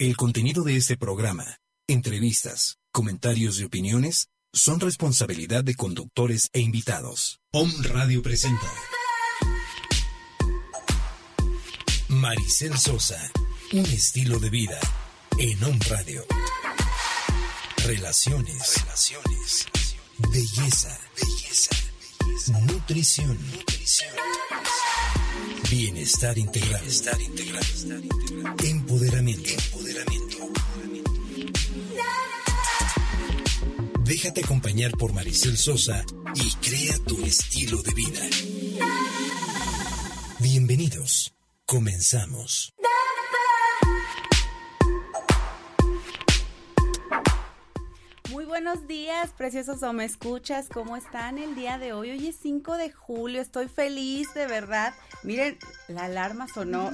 El contenido de este programa, entrevistas, comentarios y opiniones son responsabilidad de conductores e invitados. Om Radio presenta Maricel Sosa, un estilo de vida en Om Radio. Relaciones, relaciones, belleza, belleza, nutrición, nutrición. Bienestar integral, bienestar empoderamiento, empoderamiento. Déjate acompañar por Maricel Sosa y crea tu estilo de vida. Bienvenidos. Comenzamos. Muy buenos días, preciosos o me escuchas, ¿cómo están el día de hoy? Hoy es 5 de julio, estoy feliz de verdad. Miren, la alarma sonó.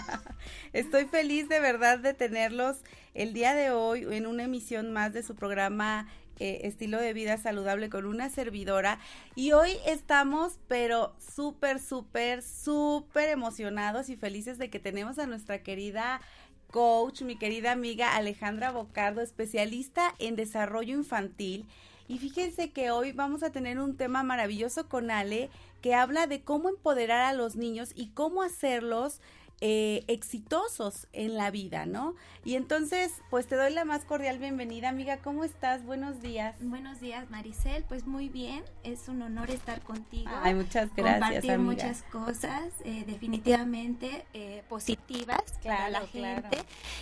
estoy feliz de verdad de tenerlos el día de hoy en una emisión más de su programa eh, Estilo de Vida Saludable con una servidora. Y hoy estamos, pero súper, súper, súper emocionados y felices de que tenemos a nuestra querida coach, mi querida amiga Alejandra Bocardo, especialista en desarrollo infantil. Y fíjense que hoy vamos a tener un tema maravilloso con Ale que habla de cómo empoderar a los niños y cómo hacerlos eh, exitosos en la vida, ¿no? Y entonces, pues te doy la más cordial bienvenida, amiga. ¿Cómo estás? Buenos días. Buenos días, Maricel. Pues muy bien, es un honor estar contigo. Ay, muchas gracias. Compartir amiga. muchas cosas, eh, definitivamente eh, positivas claro, para la claro. gente.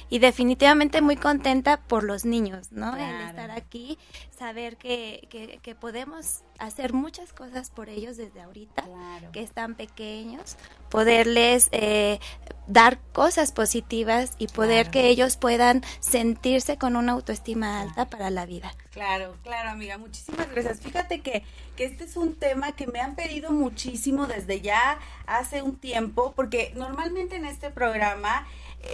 Y definitivamente muy contenta por los niños, ¿no? Claro. El estar aquí, saber que, que, que podemos hacer muchas cosas por ellos desde ahorita, Claro. que están pequeños, poderles eh, dar cosas positivas y poder Claro. que ellos puedan sentirse con una autoestima alta para la vida. Claro, claro, amiga, muchísimas gracias. Fíjate que, que este es un tema que me han pedido muchísimo desde ya hace un tiempo, porque normalmente en este programa,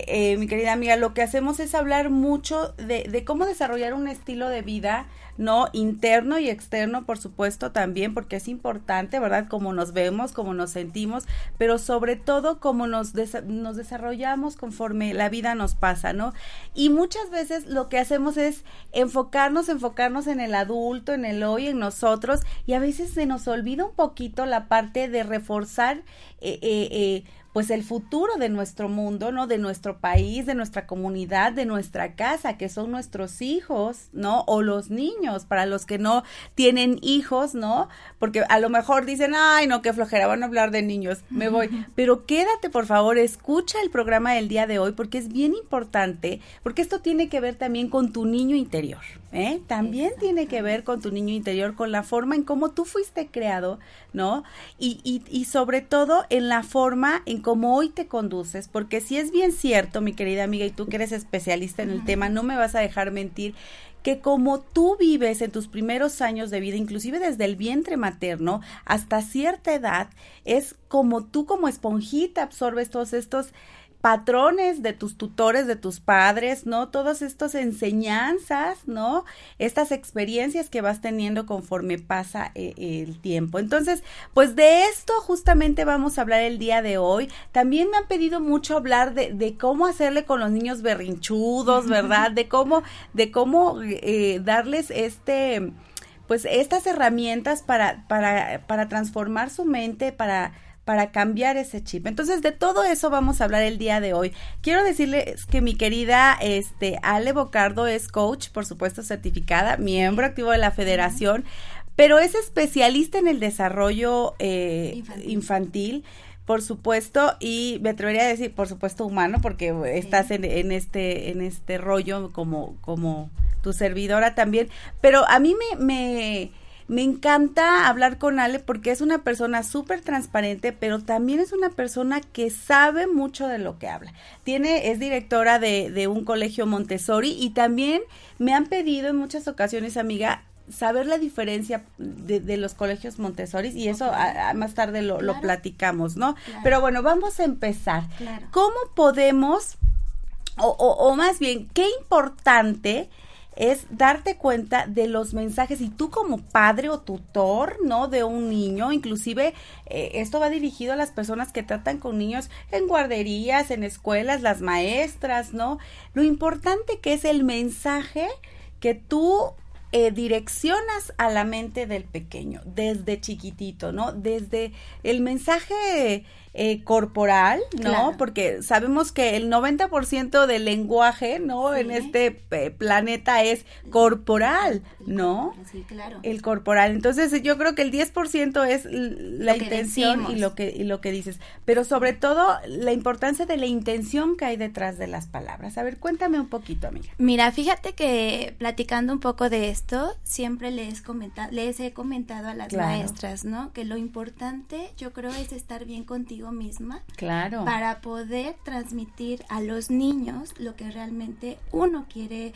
eh, mi querida amiga, lo que hacemos es hablar mucho de, de cómo desarrollar un estilo de vida, ¿no? Interno y externo, por supuesto, también, porque es importante, ¿verdad? Cómo nos vemos, cómo nos sentimos, pero sobre todo cómo nos, nos desarrollamos conforme la vida nos pasa, ¿no? Y muchas veces lo que hacemos es enfocarnos, enfocarnos en el adulto, en el hoy, en nosotros, y a veces se nos olvida un poquito la parte de reforzar eh, eh, eh, pues el futuro de nuestro mundo, ¿no? De nuestro país, de nuestra comunidad, de nuestra casa, que son nuestros hijos, ¿no? O los niños, para los que no tienen hijos, ¿no? Porque a lo mejor dicen, ay, no, qué flojera, van a hablar de niños, me voy. Pero quédate, por favor, escucha el programa del día de hoy, porque es bien importante, porque esto tiene que ver también con tu niño interior, ¿eh? También tiene que ver con tu niño interior, con la forma en cómo tú fuiste creado, ¿no? Y, y, y sobre todo en la forma en cómo hoy te conduces, porque si es bien cierto, mi querida amiga, y tú que eres especialista en el tema, no me vas a dejar mentir, que como tú vives en tus primeros años de vida, inclusive desde el vientre materno hasta cierta edad, es como tú como esponjita absorbes todos estos patrones de tus tutores, de tus padres, ¿no? Todas estas enseñanzas, ¿no? Estas experiencias que vas teniendo conforme pasa eh, el tiempo. Entonces, pues de esto justamente vamos a hablar el día de hoy. También me han pedido mucho hablar de, de cómo hacerle con los niños berrinchudos, ¿verdad? De cómo, de cómo eh, darles este, pues estas herramientas para, para, para transformar su mente, para para cambiar ese chip. Entonces, de todo eso vamos a hablar el día de hoy. Quiero decirles que mi querida este Ale Bocardo es coach, por supuesto, certificada, miembro activo de la Federación, pero es especialista en el desarrollo eh, infantil. infantil por supuesto, y me atrevería a decir, por supuesto, humano, porque estás en, en, este, en este rollo como, como tu servidora también. Pero a mí me, me, me encanta hablar con Ale porque es una persona súper transparente, pero también es una persona que sabe mucho de lo que habla. Tiene, es directora de, de un colegio Montessori y también me han pedido en muchas ocasiones, amiga, saber la diferencia de, los colegios Montessori y eso más tarde lo, lo platicamos, ¿no? Pero bueno, vamos a empezar. ¿Cómo podemos, o, o, más bien, qué importante es darte cuenta de los mensajes y tú como padre o tutor, ¿no? De un niño, inclusive eh, esto va dirigido a las personas que tratan con niños en guarderías, en escuelas, las maestras, ¿no? Lo importante que es el mensaje que tú eh, direccionas a la mente del pequeño desde chiquitito, ¿no? Desde el mensaje eh, corporal, ¿no? Porque sabemos que el 90% del lenguaje, ¿no? En este eh, planeta es corporal, ¿no? Sí, claro. El corporal. Entonces, yo creo que el 10% es la intención y lo que y lo que dices, pero sobre todo la importancia de la intención que hay detrás de las palabras. A ver, cuéntame un poquito, amiga. Mira, fíjate que platicando un poco de esto, siempre les comentado, les he comentado a las maestras, ¿no? Que lo importante, yo creo, es estar bien contigo misma. Claro. Para poder transmitir a los niños lo que realmente uno quiere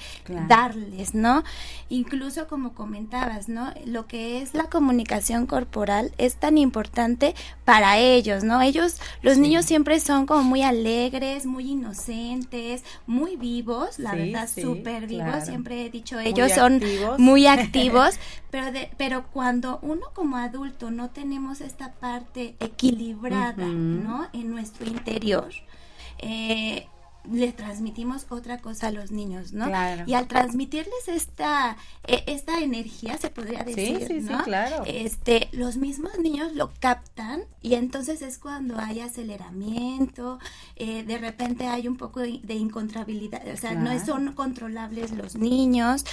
darles, ¿no? Incluso como comentabas, ¿no? Lo que es la comunicación corporal es tan importante para ellos, ¿no? Ellos, los niños siempre son como muy alegres, muy inocentes, muy vivos, la verdad, súper vivos. Siempre he dicho, ellos son muy activos, pero, de, pero cuando uno como adulto no tenemos esta parte equilibrada, ¿no? En nuestro interior, eh, le transmitimos otra cosa a los niños, ¿no? Y al transmitirles esta e, esta energía se podría decir, sí, sí, ¿no? Sí, claro. Este, los mismos niños lo captan y entonces es cuando hay aceleramiento, eh, de repente hay un poco de, incontrabilidad, o sea, no son controlables los niños,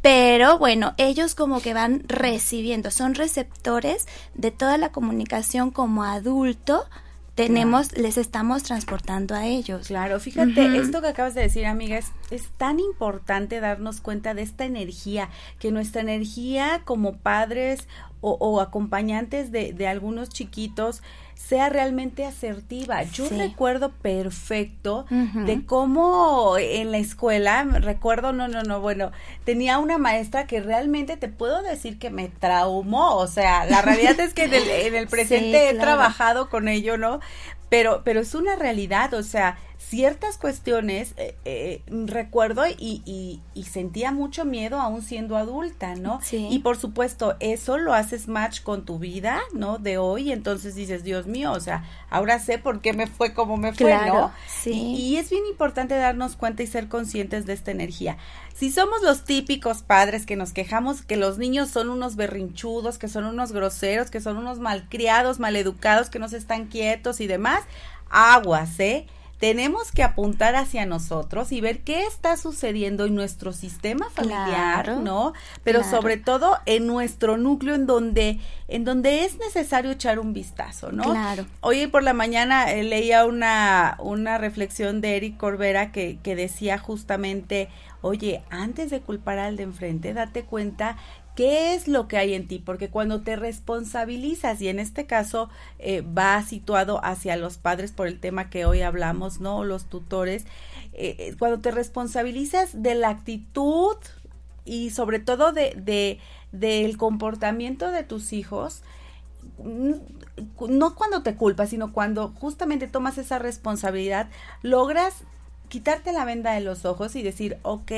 pero bueno, ellos como que van recibiendo, son receptores de toda la comunicación como adulto tenemos, les estamos transportando a ellos. Claro, fíjate, esto que acabas de decir, amiga, es, es, tan importante darnos cuenta de esta energía, que nuestra energía como padres o, acompañantes de, de, algunos chiquitos sea realmente asertiva. Yo recuerdo perfecto de cómo en la escuela, recuerdo, no, no, no, bueno, tenía una maestra que realmente te puedo decir que me traumó, o sea, la realidad es que en el, presente he trabajado con ello, ¿no? Pero, pero es una realidad, o sea, ciertas cuestiones eh, eh, recuerdo y, y, sentía mucho miedo aún siendo adulta, ¿no? Sí. Y por supuesto, eso lo haces match con tu vida, ¿no? De hoy, entonces dices, Dios mío, o sea, ahora sé por qué me fue como me fue, ¿no? Sí. Y, es bien importante darnos cuenta y ser conscientes de esta energía. Si somos los típicos padres que nos quejamos que los niños son unos berrinchudos, que son unos groseros, que son unos malcriados, maleducados, que no se están quietos y demás, aguas, ¿eh? Tenemos que apuntar hacia nosotros y ver qué está sucediendo en nuestro sistema familiar, ¿no? Pero sobre todo en nuestro núcleo en donde en donde es necesario echar un vistazo, ¿no? Claro. Hoy por la mañana eh, leía una una reflexión de Eric Corbera que que decía justamente, "Oye, antes de culpar al de enfrente, date cuenta ¿Qué es lo que hay en ti? Porque cuando te responsabilizas, y en este caso eh, va situado hacia los padres por el tema que hoy hablamos, ¿no? Los tutores, eh, eh, cuando te responsabilizas de la actitud y sobre todo de, de, del comportamiento de tus hijos, no cuando te culpas, sino cuando justamente tomas esa responsabilidad, logras quitarte la venda de los ojos y decir, ok,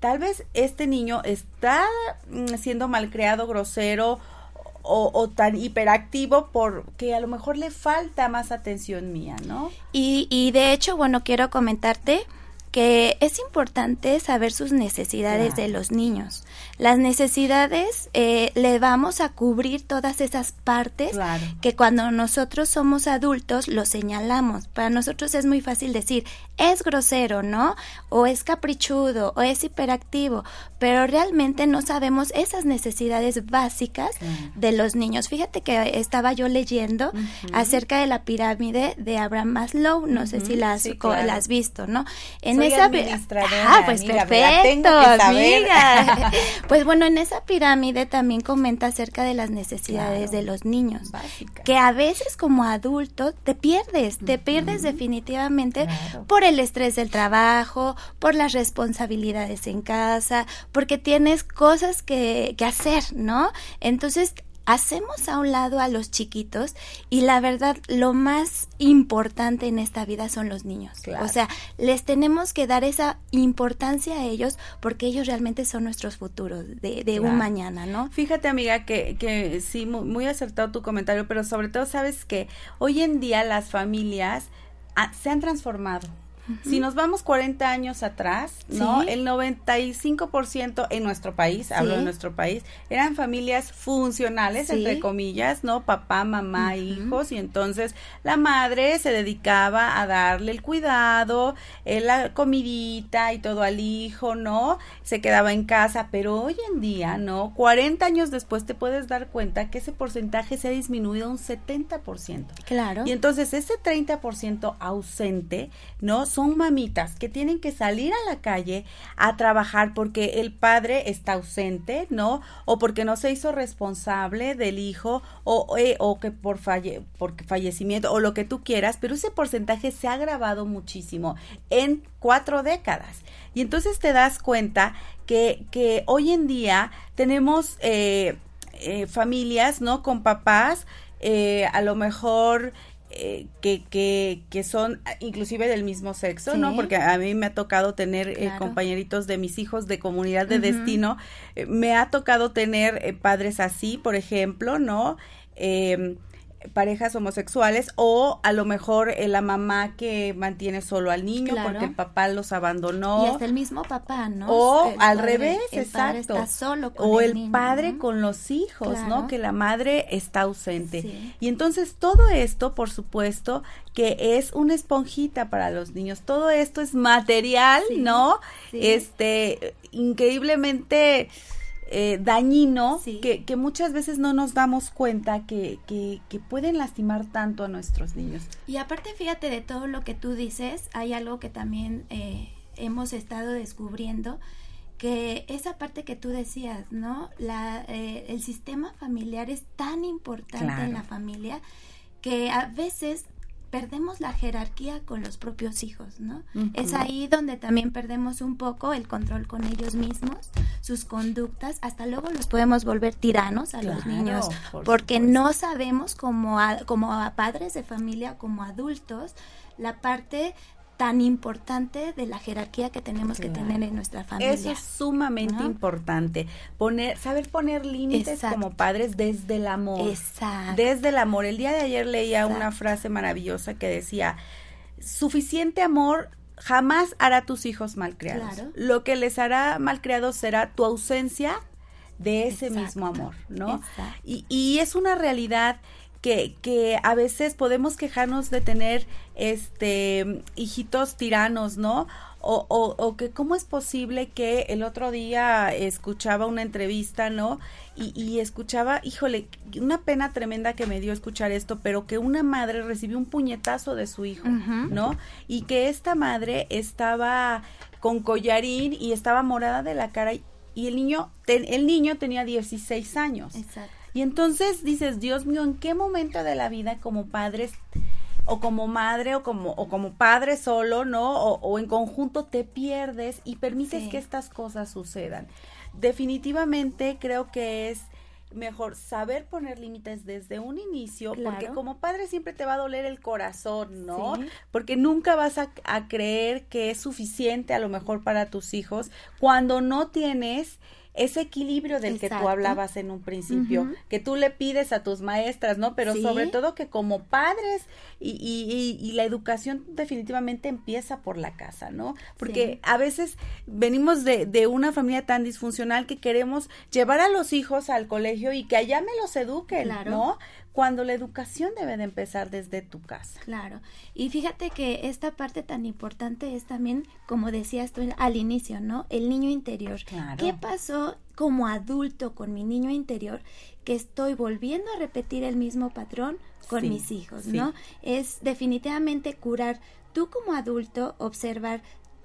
tal vez este niño está mm, siendo malcriado, grosero o, o, tan hiperactivo porque a lo mejor le falta más atención mía, ¿no? Y, y de hecho, bueno, quiero comentarte que es importante saber sus necesidades de los niños. Las necesidades eh, le vamos a cubrir todas esas partes que cuando nosotros somos adultos lo señalamos. Para nosotros es muy fácil decir, es grosero, ¿no? O es caprichudo, o es hiperactivo, pero realmente no sabemos esas necesidades básicas de los niños. Fíjate que estaba yo leyendo acerca de la pirámide de Abraham Maslow, no sé si la has, visto, ¿no? En esa ah, pues perfecto, amiga. pues bueno, en esa pirámide también comenta acerca de las necesidades de los niños, que a veces como adulto te pierdes, te pierdes definitivamente por el estrés del trabajo, por las responsabilidades en casa, porque tienes cosas que, que hacer, ¿no? Entonces hacemos a un lado a los chiquitos y la verdad lo más importante en esta vida son los niños. O sea, les tenemos que dar esa importancia a ellos porque ellos realmente son nuestros futuros de, un mañana, ¿no? Fíjate amiga que, que sí, muy, acertado tu comentario, pero sobre todo sabes que hoy en día las familias ah, se han transformado. Si nos vamos 40 años atrás, ¿no? El 95% en nuestro país, hablo de nuestro país, eran familias funcionales, entre comillas, ¿no? Papá, mamá, hijos, y entonces la madre se dedicaba a darle el cuidado, eh, la comidita y todo al hijo, ¿no? Se quedaba en casa, pero hoy en día, ¿no? 40 años después te puedes dar cuenta que ese porcentaje se ha disminuido un 70%. Claro. Y entonces ese 30% ausente, ¿no? Son mamitas que tienen que salir a la calle a trabajar porque el padre está ausente, ¿no? O porque no se hizo responsable del hijo o, eh, o que por, falle, por fallecimiento o lo que tú quieras, pero ese porcentaje se ha agravado muchísimo en cuatro décadas. Y entonces te das cuenta que, que hoy en día tenemos eh, eh, familias, ¿no? Con papás, a lo mejor eh, que, que, que, son inclusive del mismo sexo, ¿no? Porque a mí me ha tocado tener eh, compañeritos de mis hijos de comunidad de destino, eh, me ha tocado tener padres así, por ejemplo, ¿no? Parejas homosexuales o a lo mejor eh, la mamá que mantiene solo al niño porque el papá los abandonó. Y hasta el mismo papá, ¿no? O al revés, exacto. o el, padre con los hijos, ¿no? Que la madre está ausente. Y entonces todo esto, por supuesto, que es una esponjita para los niños. Todo esto es material, ¿no? Este, increíblemente eh, dañino que, que, muchas veces no nos damos cuenta que, que, que, pueden lastimar tanto a nuestros niños. Y aparte, fíjate de todo lo que tú dices, hay algo que también eh, hemos estado descubriendo, que esa parte que tú decías, ¿no? La, eh, el sistema familiar es tan importante en la familia que a veces perdemos la jerarquía con los propios hijos, ¿no? Es ahí donde también perdemos un poco el control con ellos mismos, sus conductas, hasta luego los podemos volver tiranos a los niños, porque no sabemos como como a padres de familia, como adultos, la parte tan importante de la jerarquía que tenemos que tener en nuestra familia. Eso es sumamente importante. Poner, saber poner límites como padres desde el amor. Exacto. Desde el amor. El día de ayer leía una frase maravillosa que decía, suficiente amor jamás hará tus hijos malcriados. Lo que les hará malcriados será tu ausencia de ese mismo amor, ¿no? Y, y es una realidad que, que a veces podemos quejarnos de tener este hijitos tiranos, ¿no? O, o, o, que cómo es posible que el otro día escuchaba una entrevista, ¿no? Y, y, escuchaba, híjole, una pena tremenda que me dio escuchar esto, pero que una madre recibió un puñetazo de su hijo, ¿no? Y que esta madre estaba con collarín y estaba morada de la cara y, el niño, el niño tenía 16 años. Exacto. Y entonces dices, Dios mío, ¿en qué momento de la vida como padres o como madre o como, o como padre solo, ¿no? O, en conjunto te pierdes y permites que estas cosas sucedan. Definitivamente creo que es mejor saber poner límites desde un inicio, porque como padre siempre te va a doler el corazón, ¿no? Porque nunca vas a, a, creer que es suficiente a lo mejor para tus hijos cuando no tienes ese equilibrio del que tú hablabas en un principio, que tú le pides a tus maestras, ¿no? Pero sobre todo que como padres y, y, y, la educación definitivamente empieza por la casa, ¿no? Porque a veces venimos de, de una familia tan disfuncional que queremos llevar a los hijos al colegio y que allá me los eduquen, ¿no? Cuando la educación debe de empezar desde tu casa. Claro. Y fíjate que esta parte tan importante es también, como decías tú al inicio, ¿no? El niño interior. Claro. ¿Qué pasó como adulto con mi niño interior que estoy volviendo a repetir el mismo patrón con mis hijos, ¿no? Es definitivamente curar tú como adulto observar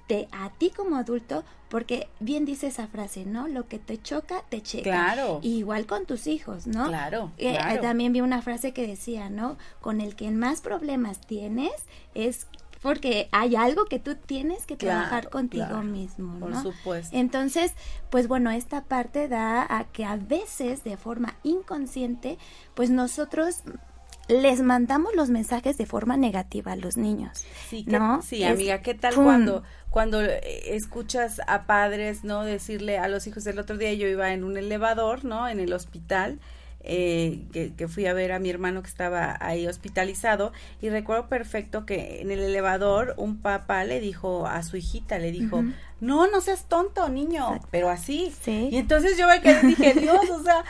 de a ti como adulto, porque bien dice esa frase, ¿no? Lo que te choca, te checa. Claro. igual con tus hijos, ¿no? Claro, eh, claro. también vi una frase que decía, ¿no? Con el que más problemas tienes es porque hay algo que tú tienes que trabajar contigo claro. mismo, Por ¿no? supuesto. Entonces, pues bueno, esta parte da a que a veces de forma inconsciente, pues nosotros les mandamos los mensajes de forma negativa a los niños. Sí, ¿qué- ¿no? sí Es- amiga, ¿qué tal ¡pum! cuando cuando eh, escuchas a padres, no, decirle a los hijos el otro día yo iba en un elevador, ¿no? En el hospital eh, que, que fui a ver a mi hermano que estaba ahí hospitalizado y recuerdo perfecto que en el elevador un papá le dijo a su hijita, le dijo, no, no seas tonto, niño, Exacto. pero así. Sí. Y entonces yo me quedé y dije, Dios, o sea,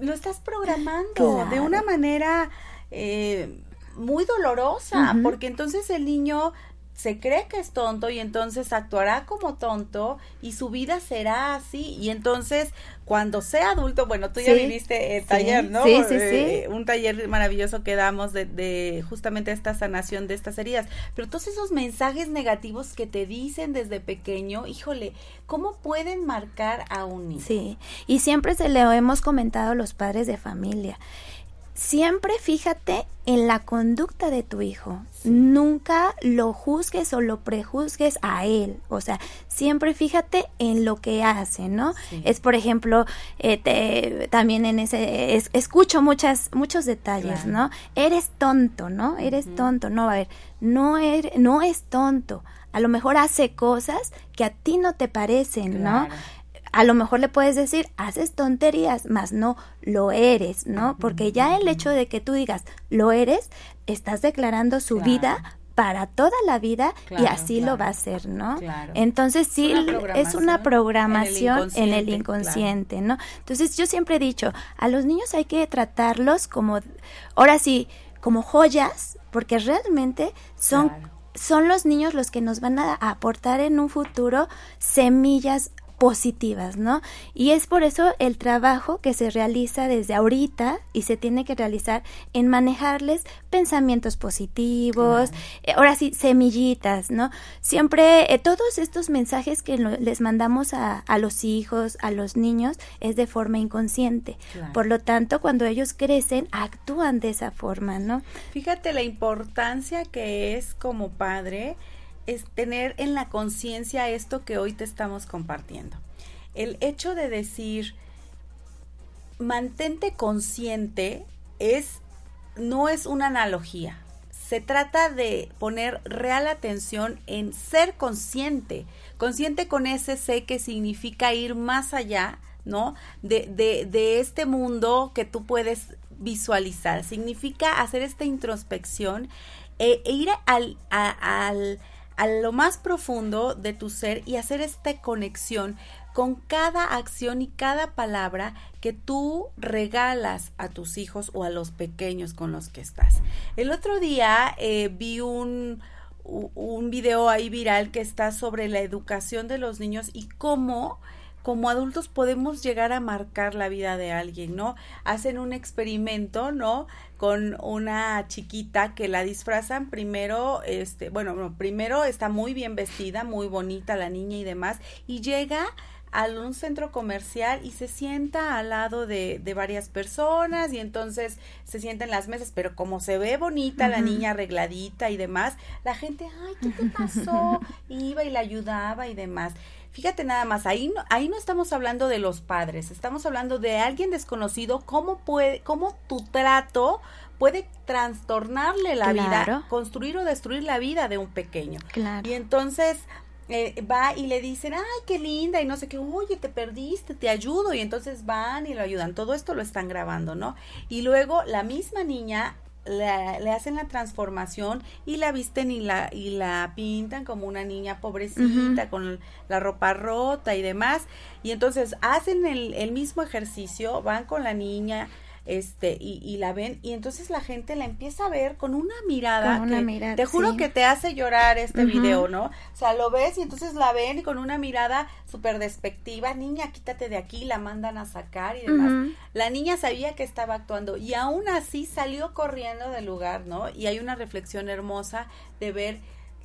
lo estás programando de una manera eh, muy dolorosa, porque entonces el niño se cree que es tonto y entonces actuará como tonto y su vida será así y entonces cuando sea adulto, bueno, tú ya Sí, viviste el taller, ¿no? sí, sí, Eh, sí. Un taller maravilloso que damos de, de justamente esta sanación de estas heridas, pero todos esos mensajes negativos que te dicen desde pequeño, híjole, ¿cómo pueden marcar a un niño? Sí, y siempre se lo hemos comentado a los padres de familia. Siempre fíjate en la conducta de tu hijo. Nunca lo juzgues o lo prejuzgues a él. O sea, siempre fíjate en lo que hace, ¿no? Sí. Es, por ejemplo, eh, te- también en ese, es- escucho muchas, muchos detalles, Claro. ¿no? Eres tonto, ¿no? Eres tonto. No, a ver, no, er- no es tonto. A lo mejor hace cosas que a ti no te parecen, ¿no? A lo mejor le puedes decir, haces tonterías, mas no lo eres, ¿no? Porque ya el hecho de que tú digas, lo eres, estás declarando su Claro. vida para toda la vida y así claro. lo va a hacer, ¿no? Claro. Entonces sí una es una programación en en el el inconsciente, ¿no? Entonces yo siempre he dicho, a los niños hay que tratarlos como, ahora sí, como joyas, porque realmente son son los niños los que nos van a aportar en un futuro semillas positivas, ¿no? Y es por eso el trabajo que se realiza desde ahorita y se tiene que realizar en manejarles pensamientos positivos, eh, ahora sí, semillitas, ¿no? Siempre eh, todos estos mensajes que lo- les mandamos a, a los hijos, a los niños, es de forma inconsciente. Claro. Por lo tanto, cuando ellos crecen, actúan de esa forma, ¿no? Fíjate la importancia que es como padre es tener en la conciencia esto que hoy te estamos compartiendo. El hecho de decir mantente consciente es no es una analogía. Se trata de poner real atención en ser consciente. Consciente con ese C que significa ir más allá, ¿no? De, de, de este mundo que tú puedes visualizar. Significa hacer esta introspección e, e ir al, a, al, a lo más profundo de tu ser y hacer esta conexión con cada acción y cada palabra que tú regalas a tus hijos o a los pequeños con los que estás. El otro día eh, vi un, un video ahí viral que está sobre la educación de los niños y cómo como adultos podemos llegar a marcar la vida de alguien, ¿no? Hacen un experimento, ¿no? Con una chiquita que la disfrazan primero, este, bueno, no, primero está muy bien vestida, muy bonita la niña y demás, y llega a un centro comercial y se sienta al lado de, de varias personas y entonces se sienta en las mesas, pero como se ve bonita la niña arregladita y demás, la gente, ay, ¿qué te pasó? Iba y la ayudaba y demás. Fíjate nada más, ahí no, ahí no estamos hablando de los padres, estamos hablando de alguien desconocido, cómo puede, cómo tu trato puede trastornarle la vida, construir o destruir la vida de un pequeño. Claro. Y entonces eh, va y le dicen, ay, qué linda, y no sé qué, oye, te perdiste, te ayudo, y entonces van y lo ayudan. Todo esto lo están grabando, ¿no? Y luego la misma niña le, le hacen la transformación y la visten y la, y la pintan como una niña pobrecita, con la ropa rota y demás. Y entonces hacen el, el mismo ejercicio, van con la niña, este, y, y la ven, y entonces la gente la empieza a ver con una mirada. Con una que mirada, Te juro sí. que te hace llorar este video, ¿no? O sea, lo ves y entonces la ven y con una mirada súper despectiva, niña, quítate de aquí, la mandan a sacar y demás. La niña sabía que estaba actuando y aún así salió corriendo del lugar, ¿no? Y hay una reflexión hermosa de ver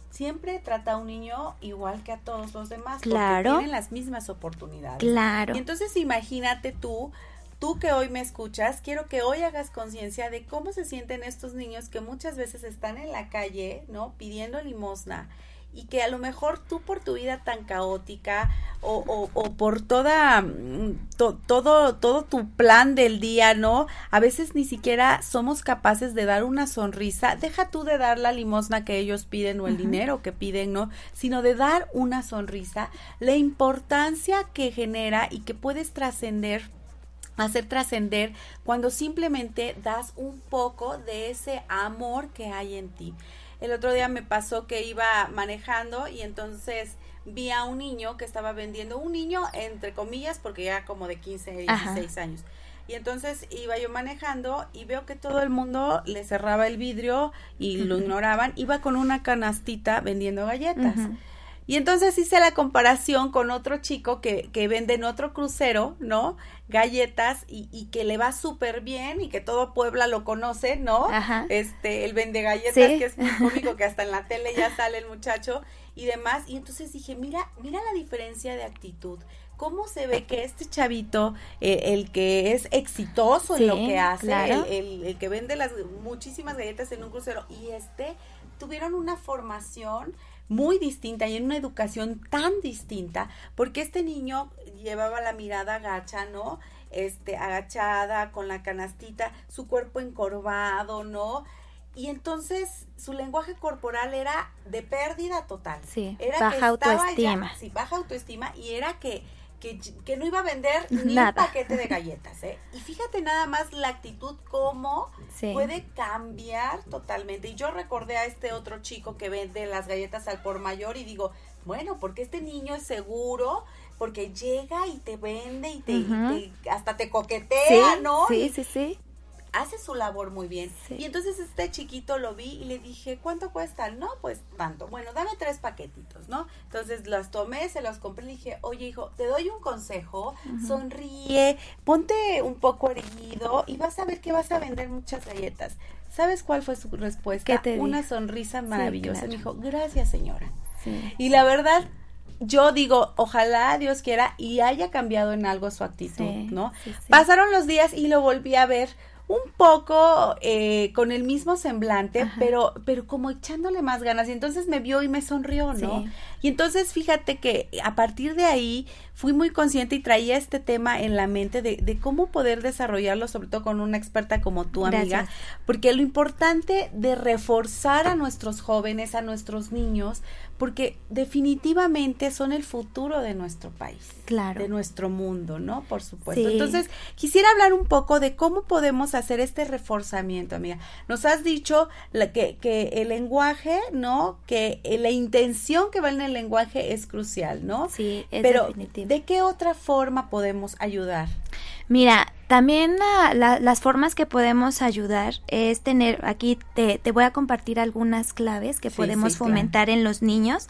siempre trata a un niño igual que a todos los demás. Claro. Porque tienen las mismas oportunidades. Claro. Y entonces imagínate tú, tú que hoy me escuchas, quiero que hoy hagas conciencia de cómo se sienten estos niños que muchas veces están en la calle, ¿no? Pidiendo limosna y que a lo mejor tú por tu vida tan caótica o, o, o por toda mm, todo todo tu plan del día no a veces ni siquiera somos capaces de dar una sonrisa. Deja tú de dar la limosna que ellos piden o el dinero que piden no sino de dar una sonrisa. La importancia que genera y que puedes trascender hacer trascender cuando simplemente das un poco de ese amor que hay en ti. El otro día me pasó que iba manejando y entonces vi a un niño que estaba vendiendo, un niño entre comillas porque ya como de 15, 16 años. Y entonces iba yo manejando y veo que todo el mundo le cerraba el vidrio y lo ignoraban. Iba con una canastita vendiendo galletas. Y entonces hice la comparación con otro chico que, que vende en otro crucero, ¿no? Galletas y, y que le va súper bien y que todo Puebla lo conoce, ¿no? Ajá. Este, el vende galletas, Sí. que es muy cómico, que hasta en la tele ya sale el muchacho y demás. Y entonces dije, mira, mira la diferencia de actitud. ¿Cómo se ve que este chavito, eh, el que es exitoso Sí, en lo que hace, claro. el, el- el que vende las muchísimas galletas en un crucero y este, tuvieron una formación muy distinta y en una educación tan distinta, porque este niño llevaba la mirada agacha, ¿no? Este, agachada, con la canastita, su cuerpo encorvado, ¿no? Y entonces su lenguaje corporal era de pérdida total. Sí, era baja que ya- autoestima. sí, baja autoestima y era que, que, que no iba a vender ni Nada. un paquete de galletas, ¿eh? Y fíjate nada más la actitud cómo Sí. puede cambiar totalmente. Y yo recordé a este otro chico que vende las galletas al por mayor y digo, bueno, porque este niño es seguro, porque llega y te vende y te, y Ujú. te- hasta te coquetea, Sí, ¿no? sí, sí, sí. Hace su labor muy bien. Sí. Y entonces este chiquito lo vi y le dije, ¿cuánto cuesta? No, pues tanto. Bueno, dame tres paquetitos, ¿no? Entonces los tomé, se los compré y le dije, oye hijo, te doy un consejo, sonríe, ponte un poco erguido y vas a ver que vas a vender muchas galletas. ¿Sabes cuál fue su respuesta? ¿Qué te Una dijo? sonrisa maravillosa. claro. Me dijo, gracias señora. Sí. Y la verdad, yo digo, ojalá Dios quiera y haya cambiado en algo su actitud, Sí, ¿no? sí, sí. Pasaron los días y lo volví a ver un poco eh, con el mismo semblante, Ajá. pero, pero como echándole más ganas. Y entonces me vio y me sonrió, ¿no? Sí. Y entonces fíjate que a partir de ahí fui muy consciente y traía este tema en la mente de, de cómo poder desarrollarlo, sobre todo con una experta como tú, amiga, Gracias. porque lo importante de reforzar a nuestros jóvenes, a nuestros niños, porque definitivamente son el futuro de nuestro país, Claro. de nuestro mundo, ¿no? Por supuesto. Sí. Entonces, quisiera hablar un poco de cómo podemos hacer este reforzamiento, amiga. Nos has dicho la- que, que el lenguaje, ¿no? Que eh, la intención que va en el lenguaje es crucial, ¿no? Sí, es Pero, definitivo. ¿de qué otra forma podemos ayudar? Mira, también la- la- las formas que podemos ayudar es tener, aquí te, te voy a compartir algunas claves que Sí, podemos sí, claro. fomentar en los niños,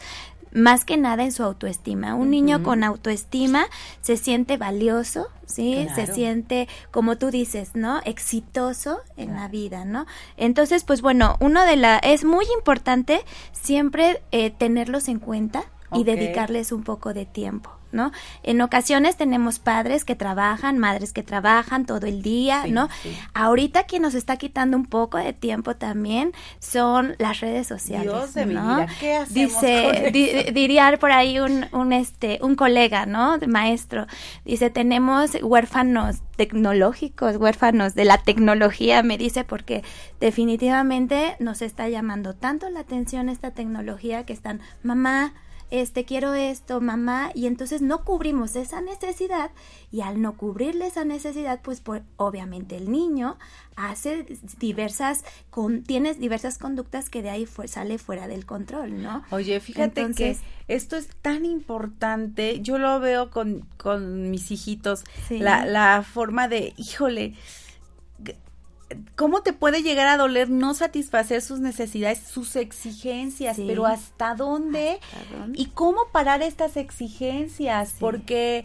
más que nada en su autoestima. Un niño con autoestima se siente valioso, ¿sí? Se siente, como tú dices, ¿no? Exitoso en la vida, ¿no? Entonces, pues bueno, uno de la, es muy importante siempre eh, tenerlos en cuenta y dedicarles un poco de tiempo. ¿No? En ocasiones tenemos padres que trabajan, madres que trabajan todo el día, Sí, ¿no? sí. Ahorita quien nos está quitando un poco de tiempo también son las redes sociales. Dios de mi ¿no? vida, ¿qué hacemos Dice, di- diría por ahí un, un este un colega, ¿no? Maestro, dice, tenemos huérfanos tecnológicos, huérfanos de la tecnología, me dice, porque definitivamente nos está llamando tanto la atención esta tecnología que están, mamá, este quiero esto, mamá, y entonces no cubrimos esa necesidad y al no cubrirle esa necesidad, pues por, obviamente el niño hace diversas con tienes diversas conductas que de ahí fue- sale fuera del control, ¿no? Oye, fíjate Entonces- que esto es tan importante. Yo lo veo con, con mis hijitos. Sí. La, la forma de, híjole, ¿cómo te puede llegar a doler no satisfacer sus necesidades, sus exigencias? Sí. Pero ¿hasta dónde? ¿Hasta dónde? ¿Y cómo parar estas exigencias? Sí. Porque,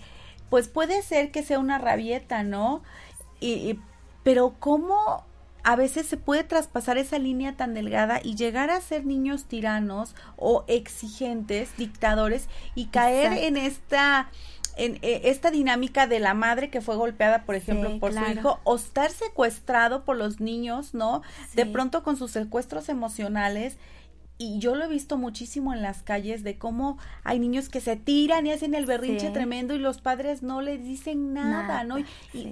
pues puede ser que sea una rabieta, ¿no? Y, y- pero ¿cómo a veces se puede traspasar esa línea tan delgada y llegar a ser niños tiranos o exigentes, dictadores y caer en esta en eh, esta dinámica de la madre que fue golpeada, por ejemplo, por su hijo, o estar secuestrado por los niños, ¿no? De pronto con sus secuestros emocionales. Y yo lo he visto muchísimo en las calles de cómo hay niños que se tiran y hacen el berrinche tremendo y los padres no les dicen nada, ¿no? Y,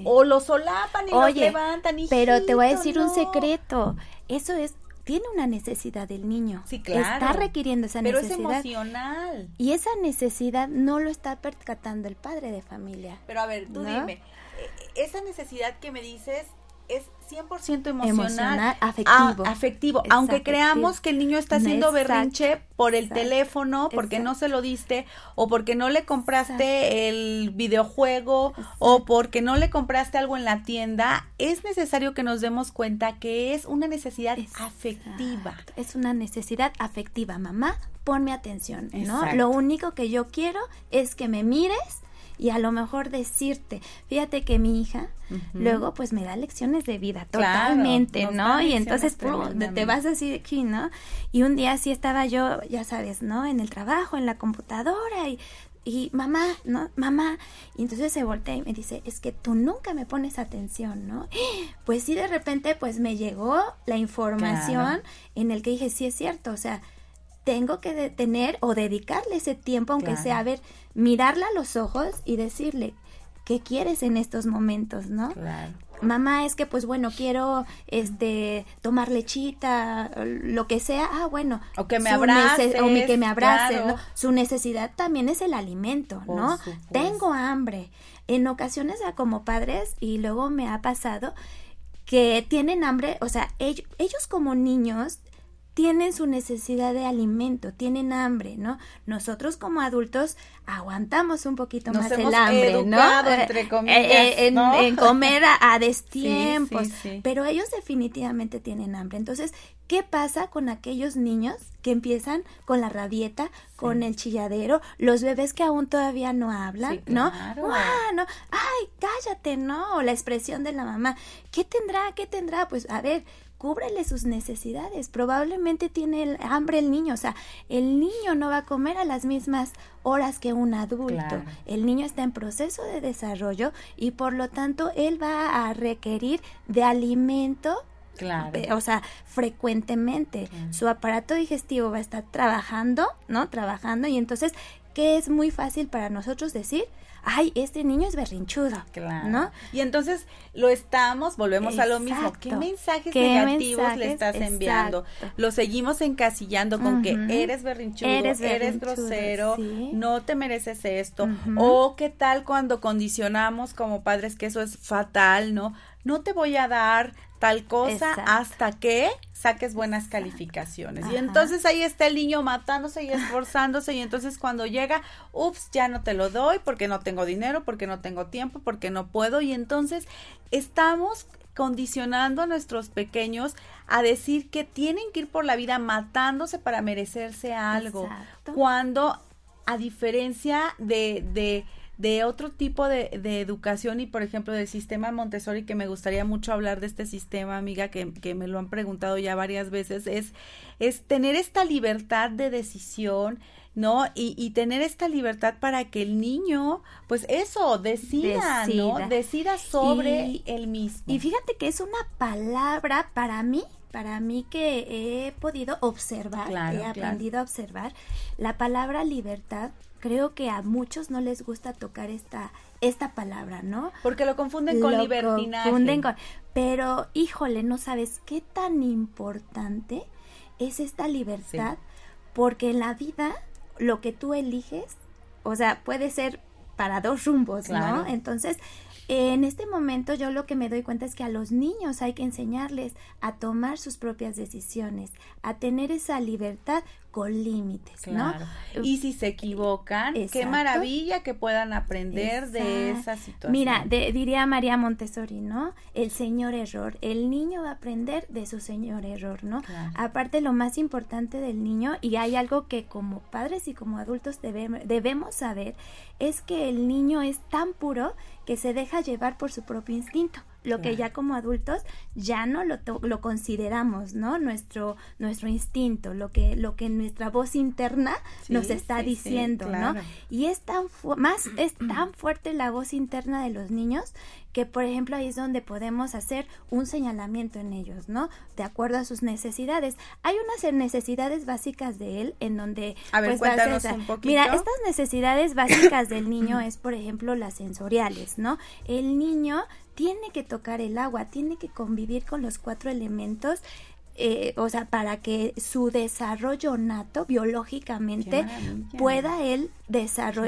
o los solapan y los levantan. y pero te voy a decir un secreto. Eso es tiene una necesidad del niño. Sí, claro. Está requiriendo esa necesidad. Pero es emocional. Y esa necesidad no lo está percatando el padre de familia. Pero a ver, tú dime, e, e, esa necesidad que me dices es 100% emocional, afectivo. afectivo. Aunque creamos que el niño está haciendo berrinche por el teléfono, porque no se lo diste, o porque no le compraste el videojuego, o porque no le compraste algo en la tienda, es necesario que nos demos cuenta que es una necesidad afectiva. Es una necesidad afectiva. Mamá, ponme atención, ¿no? Lo único que yo quiero es que me mires y a lo mejor decirte, fíjate que mi hija luego pues me da lecciones de vida totalmente, ¿no? Y entonces te vas así aquí, ¿no? Y un día sí estaba yo, ya sabes, ¿no? En el trabajo, en la computadora y y mamá, ¿no? Mamá. Y entonces se voltea y me dice, es que tú nunca me pones atención, ¿no? Pues sí, de repente, pues me llegó la información en el que dije, sí es cierto, o sea, tengo que detener o dedicarle ese tiempo, aunque sea a ver, mirarla a los ojos y decirle, ¿qué quieres en estos momentos, no? Mamá, es que pues bueno, quiero este tomar lechita, lo que sea, ah, bueno, o que me abrace o que me abrace, ¿no? Su necesidad también es el alimento, ¿no? Tengo hambre. En ocasiones como padres y luego me ha pasado que tienen hambre, o sea, ellos, ellos como niños tienen su necesidad de alimento, tienen hambre, ¿no? Nosotros como adultos aguantamos un poquito más el hambre, ¿no? Entre comillas, eh, eh, en, comer a, destiempos, pero ellos definitivamente tienen hambre. Entonces, ¿qué pasa con aquellos niños que empiezan con la rabieta, con el chilladero, los bebés que aún todavía no hablan, ¿no? no, ay, cállate, ¿no? O la expresión de la mamá, ¿qué tendrá? ¿Qué tendrá? Pues a ver, cúbrele sus necesidades. Probablemente tiene hambre el niño, o sea, el niño no va a comer a las mismas horas que un adulto. El niño está en proceso de desarrollo y por lo tanto él va a requerir de alimento Claro. O sea, frecuentemente su aparato digestivo va a estar trabajando, ¿no? Trabajando y entonces, ¿qué es muy fácil para nosotros decir? Ay, este niño es berrinchudo, claro. ¿no? Y entonces lo estamos, volvemos a lo mismo. ¿Qué mensajes negativos le estás enviando? Lo seguimos encasillando con que eres berrinchudo, eres, grosero, no te mereces esto. O qué tal cuando condicionamos como padres que eso es fatal, ¿no? No te voy a dar tal cosa hasta que saques buenas calificaciones. Y entonces ahí está el niño matándose y esforzándose y entonces cuando llega, ups, ya no te lo doy porque no tengo dinero, porque no tengo tiempo, porque no puedo. Y entonces estamos condicionando a nuestros pequeños a decir que tienen que ir por la vida matándose para merecerse algo, cuando a diferencia de, de de otro tipo de, de, educación y, por ejemplo, del sistema Montessori, que me gustaría mucho hablar de este sistema, amiga, que, que me lo han preguntado ya varias veces, es, es tener esta libertad de decisión, ¿no? Y, y, tener esta libertad para que el niño, pues eso, decida, ¿no? Decida sobre el mismo. Y fíjate que es una palabra para mí, para mí que he podido observar, he aprendido a observar, la palabra libertad creo que a muchos no les gusta tocar esta esta palabra, ¿no? Porque lo confunden con libertinaje. Confunden con, pero híjole, no sabes qué tan importante es esta libertad, porque en la vida lo que tú eliges, o sea, puede ser para dos rumbos, ¿no? Entonces, en este momento yo lo que me doy cuenta es que a los niños hay que enseñarles a tomar sus propias decisiones, a tener esa libertad con límites, ¿no? Y si se equivocan, qué maravilla que puedan aprender de esa situación. Mira, diría María Montessori, ¿no? El señor error. El niño va a aprender de su señor error, ¿no? Aparte, lo más importante del niño, y hay algo que como padres y como adultos debemos, debemos saber, es que el niño es tan puro que se deja llevar por su propio instinto Lo que ya como adultos ya no lo, lo consideramos, ¿no? Nuestro, nuestro instinto, lo que, lo que nuestra voz interna nos está diciendo, ¿no? Y es tan, más, es tan fuerte la voz interna de los niños que por ejemplo ahí es donde podemos hacer un señalamiento en ellos, ¿no? De acuerdo a sus necesidades. Hay unas necesidades básicas de él en donde a ver, pues, cuéntanos un poquito. Mira, estas necesidades básicas del niño es por ejemplo las sensoriales, ¿no? El niño tiene que tocar el agua, tiene que convivir con los cuatro elementos eh, o sea, para que su desarrollo nato biológicamente pueda él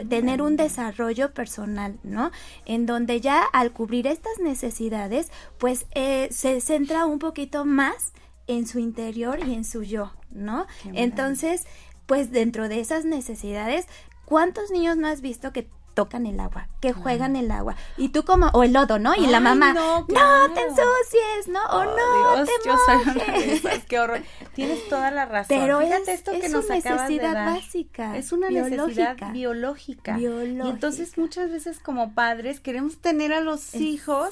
tener un desarrollo personal, ¿no? En donde ya al cubrir estas necesidades, pues eh, se centra un poquito más en su interior y en su yo, ¿no? Entonces, pues dentro de esas necesidades, ¿cuántos niños no has visto que tocan el agua, que juegan el agua. Y tú como, o el lodo, ¿no? Y la mamá, no, te ensucies, ¿no? o no, te mojes. qué horror. Tienes toda la razón. Pero Fíjate esto que nos acabas de dar. básica. Es una necesidad biológica. Y entonces muchas veces como padres queremos tener a los hijos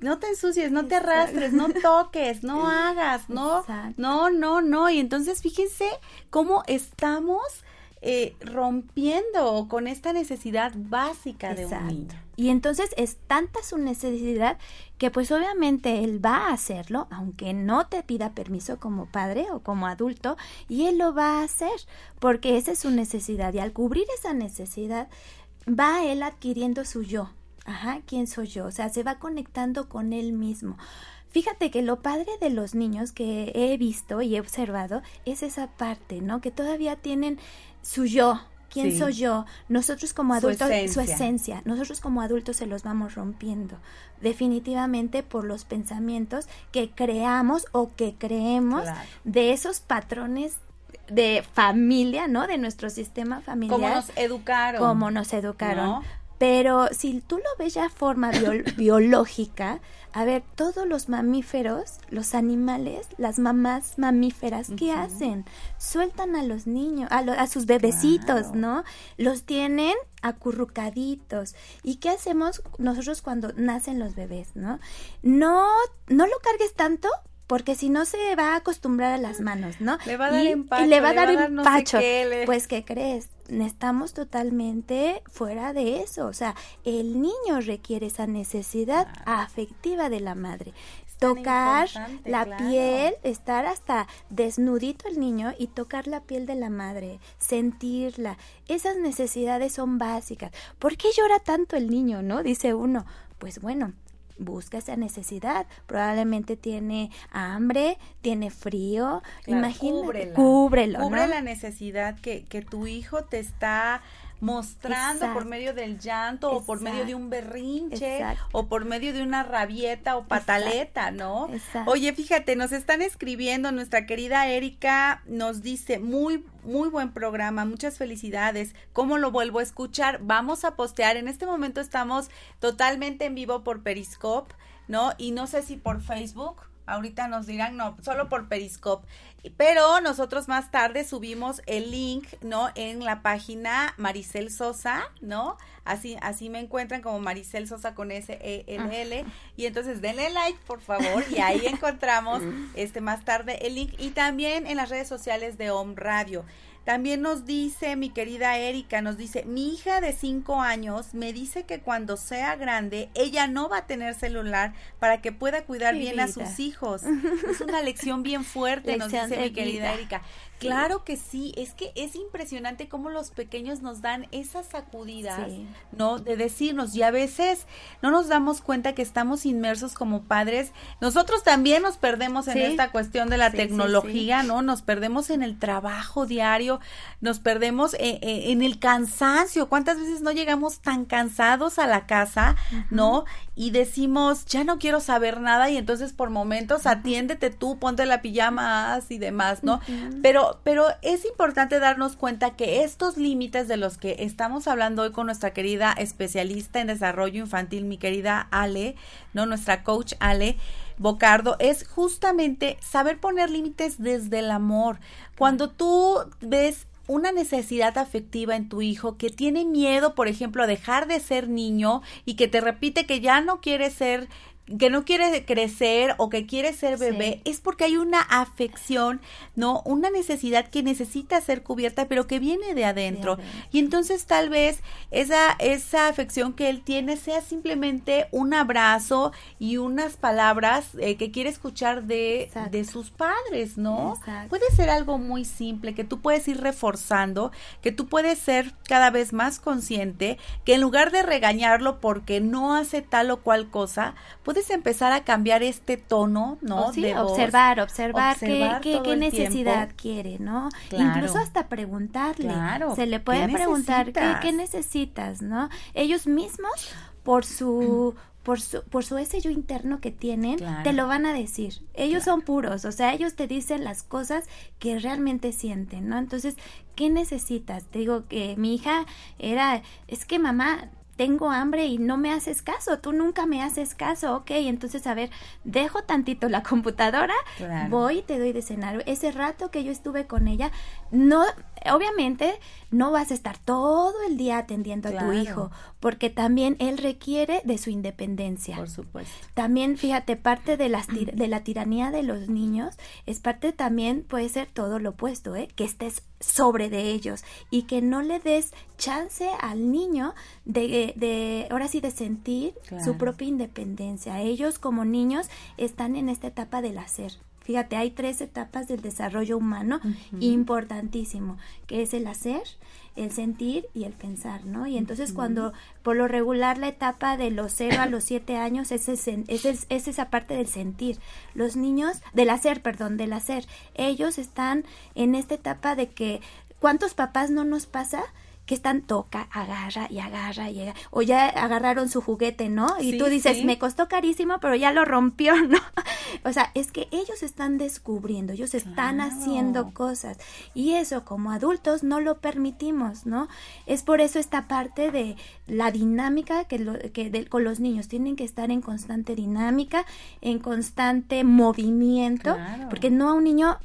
no te ensucies, no te arrastres, no toques, no hagas, no, no, no, no. Y entonces fíjense cómo estamos eh, rompiendo con esta necesidad básica de un niño. Y entonces es tanta su necesidad que pues obviamente él va a hacerlo, aunque no te pida permiso como padre o como adulto, y él lo va a hacer, porque esa es su necesidad. Y al cubrir esa necesidad, va él adquiriendo su yo. Ajá, ¿quién soy yo? O sea, se va conectando con él mismo. Fíjate que lo padre de los niños que he visto y he observado es esa parte, ¿no? Que todavía tienen su yo, quién soy yo, nosotros como adultos, su esencia. nosotros como adultos se los vamos rompiendo, definitivamente por los pensamientos que creamos o que creemos de esos patrones de familia, ¿no? De nuestro sistema familiar. Como nos educaron. Como nos educaron. Pero si tú lo ves ya forma biológica, a ver, todos los mamíferos, los animales, las mamás mamíferas, ¿qué hacen? Sueltan a los niños, a, a sus bebecitos, ¿no? Los tienen acurrucaditos. ¿Y qué hacemos nosotros cuando nacen los bebés, no? No, no lo cargues tanto porque si no se va a acostumbrar a las manos, ¿no? Le va a dar y, empacho. Y le va a dar empacho. Pues, ¿qué crees? Estamos totalmente fuera de eso. O sea, el niño requiere esa necesidad afectiva de la madre. Tocar la piel, estar hasta desnudito el niño y tocar la piel de la madre, sentirla. Esas necesidades son básicas. ¿Por qué llora tanto el niño, no? Dice uno. Pues bueno, busca esa necesidad. Probablemente tiene hambre, tiene frío. Imagínate, cúbrelo. Cubre la necesidad que, que tu hijo te está mostrando por medio del llanto o por medio de un berrinche o por medio de una rabieta o pataleta, ¿no? Oye, fíjate, nos están escribiendo, nuestra querida Erika nos dice, muy, muy buen programa, muchas felicidades. ¿Cómo lo vuelvo a escuchar? Vamos a postear. En este momento estamos totalmente en vivo por Periscope, ¿no? Y no sé si por Facebook Ahorita nos dirán, no, solo por Periscope. Pero nosotros más tarde subimos el link, ¿no? En la página Maricel Sosa, ¿no? Así, así me encuentran como Maricel Sosa con S E L L. Y entonces denle like, por favor, y ahí encontramos este más tarde el link. Y también en las redes sociales de Home Radio. También nos dice mi querida Erika, nos dice, mi hija de cinco años me dice que cuando sea grande ella no va a tener celular para que pueda cuidar bien a sus hijos. es una lección bien fuerte, nos dice mi querida Erika. Claro que sí, es que es impresionante cómo los pequeños nos dan esas sacudidas, ¿no? De decirnos, y a veces no nos damos cuenta que estamos inmersos como padres. Nosotros también nos perdemos en esta cuestión de la tecnología, ¿no? Nos perdemos en el trabajo diario, nos perdemos eh, eh, en, el cansancio. ¿Cuántas veces no llegamos tan cansados a la casa, ¿no? Y decimos, ya no quiero saber nada y entonces por momentos atiéndete tú, ponte la pijama y demás, ¿no? Pero pero, es importante darnos cuenta que estos límites de los que estamos hablando hoy con nuestra querida especialista en desarrollo infantil, mi querida Ale, ¿no? Nuestra coach Ale. Bocardo, es justamente saber poner límites desde el amor. Cuando tú ves una necesidad afectiva en tu hijo que tiene miedo, por ejemplo, a dejar de ser niño y que te repite que ya no quiere ser que no quiere crecer o que quiere ser bebé, es porque hay una afección, ¿no? Una necesidad que necesita ser cubierta, pero que viene de adentro. Y entonces tal vez esa, esa afección que él tiene sea simplemente un abrazo y unas palabras eh, que quiere escuchar de, de sus padres, ¿no? Puede ser algo muy simple que tú puedes ir reforzando, que tú puedes ser cada vez más consciente, que en lugar de regañarlo porque no hace tal o cual cosa, puedes empezar a cambiar este tono, ¿no? Oh, sí, observar, observar, qué, necesidad quiere, ¿no? Incluso hasta preguntarle. Se le puede preguntar qué, necesitas, ¿no? Ellos mismos, por su por su, por su ese yo interno que tienen, te lo van a decir. Ellos son puros, o sea, ellos te dicen las cosas que realmente sienten, ¿no? Entonces, ¿qué necesitas? Te digo que mi hija era, es que mamá, tengo hambre y no me haces caso, tú nunca me haces caso, ok, entonces a ver, dejo tantito la computadora, voy te doy de cenar. Ese rato que yo estuve con ella, no, obviamente no vas a estar todo el día atendiendo a tu hijo, porque también él requiere de su independencia. Por supuesto. También, fíjate, parte de, las de la tiranía de los niños es parte también, puede ser todo lo opuesto, ¿eh? que estés sobre de ellos y que no le des chance al niño de, de ahora sí, de sentir su propia independencia. Ellos como niños están en esta etapa del hacer. Fíjate, hay tres etapas del desarrollo humano importantísimo, que es el hacer, el sentir y el pensar, ¿no? Y entonces cuando por lo regular la etapa de los cero a los siete años es, es, es, esa parte del sentir. Los niños, del hacer, perdón, del hacer, ellos están en esta etapa de que, ¿cuántos papás no nos pasa? Que están toca, agarra y agarra y agarra, o ya agarraron su juguete, ¿no? Y tú dices, me costó carísimo, pero ya lo rompió, ¿no? o sea, es que ellos están descubriendo, ellos están haciendo cosas. Y eso como adultos no lo permitimos, ¿no? Es por eso esta parte de la dinámica que, lo, que con los niños. Tienen que estar en constante dinámica, en constante movimiento, porque no a un niño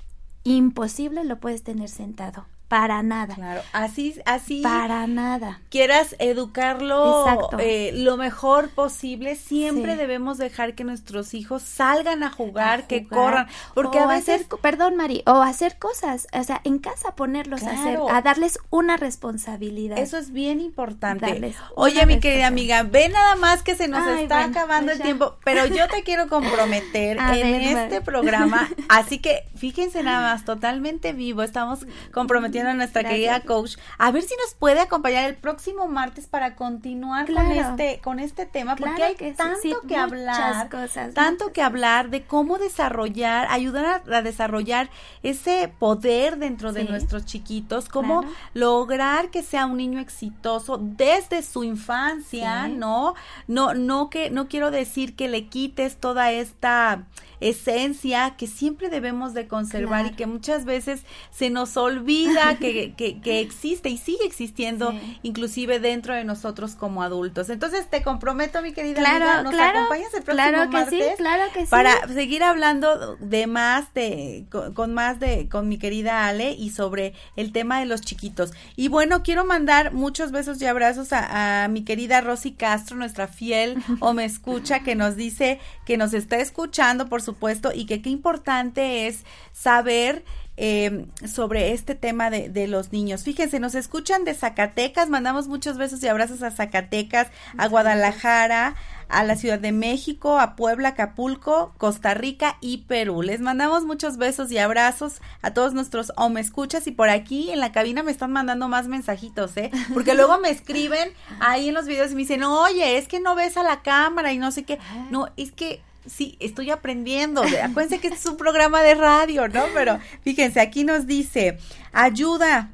imposible lo puedes tener sentado para nada. Claro, así, así. Para nada. Quieras educarlo eh, lo mejor posible, siempre debemos dejar que nuestros hijos salgan a jugar, que corran, porque a veces, perdón Mari, o hacer cosas, o sea, en casa ponerlos a hacer, a darles una responsabilidad. Eso es bien importante. Oye, mi querida amiga, ve nada más que se nos está acabando pues el tiempo, pero yo te quiero comprometer en este programa, así que fíjense nada más, totalmente vivo, estamos comprometiendo a nuestra querida coach, a ver si nos puede acompañar el próximo martes para continuar con este con este tema, porque hay tanto que hablar, tanto que hablar de cómo desarrollar, ayudar a, desarrollar ese poder dentro de nuestros chiquitos, cómo lograr que sea un niño exitoso desde su infancia, ¿no? No no que no quiero decir que le quites toda esta esencia que siempre debemos de conservar y que muchas veces se nos olvida que, que, existe y sigue existiendo inclusive dentro de nosotros como adultos. Entonces te comprometo, mi querida claro, amiga, nos acompañas el próximo claro que martes sí, claro que sí. para seguir hablando de más de con, más de con mi querida Ale y sobre el tema de los chiquitos. Y bueno, quiero mandar muchos besos y abrazos a, a mi querida Rosy Castro, nuestra fiel o me escucha que nos dice que nos está escuchando por su supuesto, y que qué importante es saber eh, sobre este tema de, de, los niños. Fíjense, nos escuchan de Zacatecas, mandamos muchos besos y abrazos a Zacatecas, a Guadalajara, a la Ciudad de México, a Puebla, Acapulco, Costa Rica y Perú. Les mandamos muchos besos y abrazos a todos nuestros o me escuchas y por aquí en la cabina me están mandando más mensajitos, ¿eh? Porque luego me escriben ahí en los videos y me dicen, oye, es que no ves a la cámara y no sé qué. No, es que sí, estoy aprendiendo. Acuérdense que este es un programa de radio, ¿no? Pero fíjense, aquí nos dice, ayuda.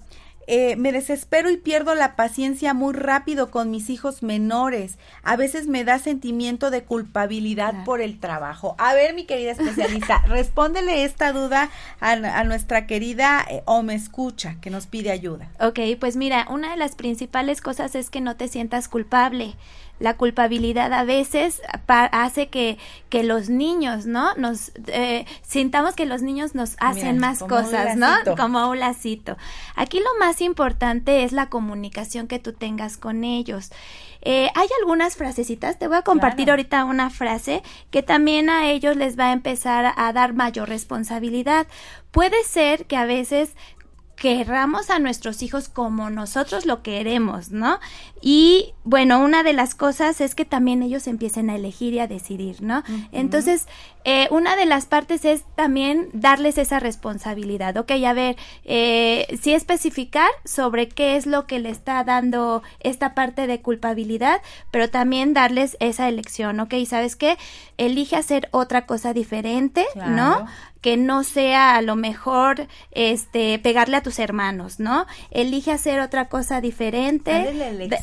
Eh, me desespero y pierdo la paciencia muy rápido con mis hijos menores. A veces me da sentimiento de culpabilidad por el trabajo. A ver, mi querida especialista, respóndele esta duda a, nuestra querida eh, o me escucha que nos pide ayuda. Ok, pues mira, una de las principales cosas es que no te sientas culpable la culpabilidad a veces hace que, que los niños, ¿no? Nos eh, sintamos que los niños nos hacen más cosas, ¿no? Como un lacito. Aquí lo más importante es la comunicación que tú tengas con ellos. Eh, hay algunas frasecitas, te voy a compartir ahorita una frase que también a ellos les va a empezar a dar mayor responsabilidad. Puede ser que a veces querramos a nuestros hijos como nosotros lo queremos, ¿no? Y bueno, una de las cosas es que también ellos empiecen a elegir y a decidir, ¿no? Entonces, eh, una de las partes es también darles esa responsabilidad, ok, a ver, eh, sí especificar sobre qué es lo que le está dando esta parte de culpabilidad, pero también darles esa elección, ok, ¿sabes qué? Elige hacer otra cosa diferente, ¿no? Que no sea a lo mejor este pegarle a tus hermanos, ¿no? Elige hacer otra cosa diferente.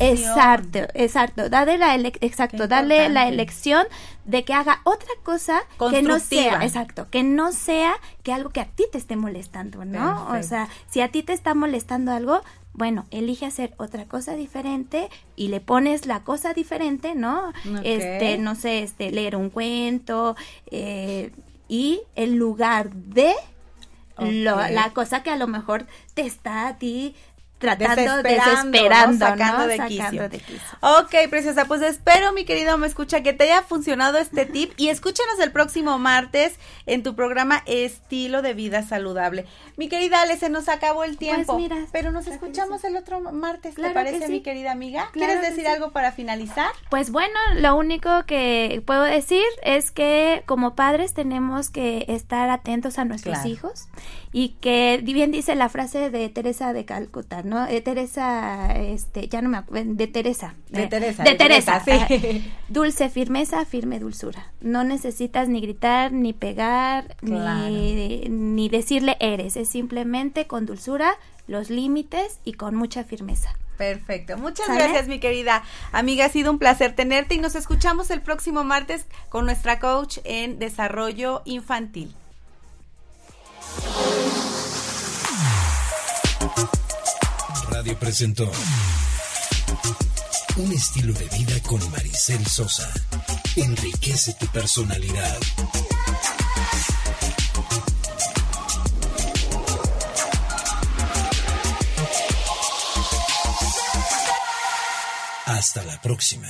Exacto, exacto. Dale la exacto, dale la elección de que haga otra cosa que no sea, exacto, que no sea que algo que a ti te esté molestando, ¿no? O sea, si a ti te está molestando algo, bueno, elige hacer otra cosa diferente y le pones la cosa diferente, ¿no? Este, no sé, este, leer un cuento, eh, y en lugar de la cosa que a lo mejor te está a ti tratando, desesperando, sacando, de, quicio. Ok, preciosa, pues espero, mi querido me escucha, que te haya funcionado este tip y escúchanos el próximo martes en tu programa Estilo de Vida Saludable. Mi querida Ale, se nos acabó el pues tiempo, pero nos escuchamos el otro martes, ¿te parece, mi querida amiga? ¿Quieres decir algo para finalizar? Pues bueno, lo único que puedo decir es que como padres tenemos que estar atentos a nuestros hijos y que bien dice la frase de Teresa de Calcuta, ¿no? Teresa, este, ya no me acuerdo, de Teresa. De eh, Teresa. De, Teresa, sí. Dulce firmeza, firme dulzura. No necesitas ni gritar, ni pegar, ni, ni decirle eres. Es simplemente con dulzura, los límites y con mucha firmeza. Perfecto. Muchas gracias, mi querida amiga. Ha sido un placer tenerte y nos escuchamos el próximo martes con nuestra coach en desarrollo infantil. Presentó Un estilo de vida con Maricel Sosa. Enriquece tu personalidad. Hasta la próxima.